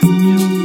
朋